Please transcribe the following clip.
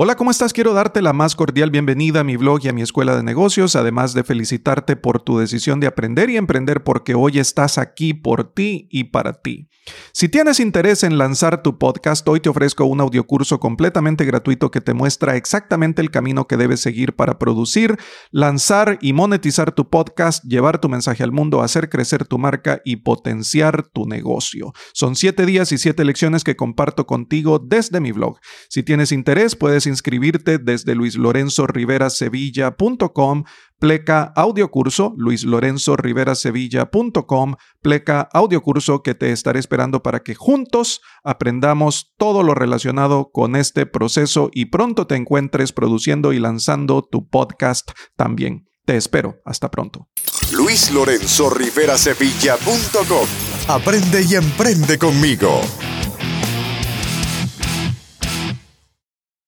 Hola, ¿cómo estás? Quiero darte la más cordial bienvenida a mi blog y a mi escuela de negocios, además de felicitarte por tu decisión de aprender y emprender porque hoy estás aquí por ti y para ti. Si tienes interés en lanzar tu podcast, hoy te ofrezco un audiocurso completamente gratuito que te muestra exactamente el camino que debes seguir para producir, lanzar y monetizar tu podcast, llevar tu mensaje al mundo, hacer crecer tu marca y potenciar tu negocio. Son siete días y siete lecciones que comparto contigo desde mi blog. Si tienes interés, puedes inscribirte desde luislorenzoriverasevilla.com pleca audiocurso, luislorenzoriverasevilla.com, pleca audiocurso que te estaré esperando para que juntos aprendamos todo lo relacionado con este proceso y pronto te encuentres produciendo y lanzando tu podcast también. Te espero. Hasta pronto. luislorenzoriverasevilla.com Aprende y emprende conmigo.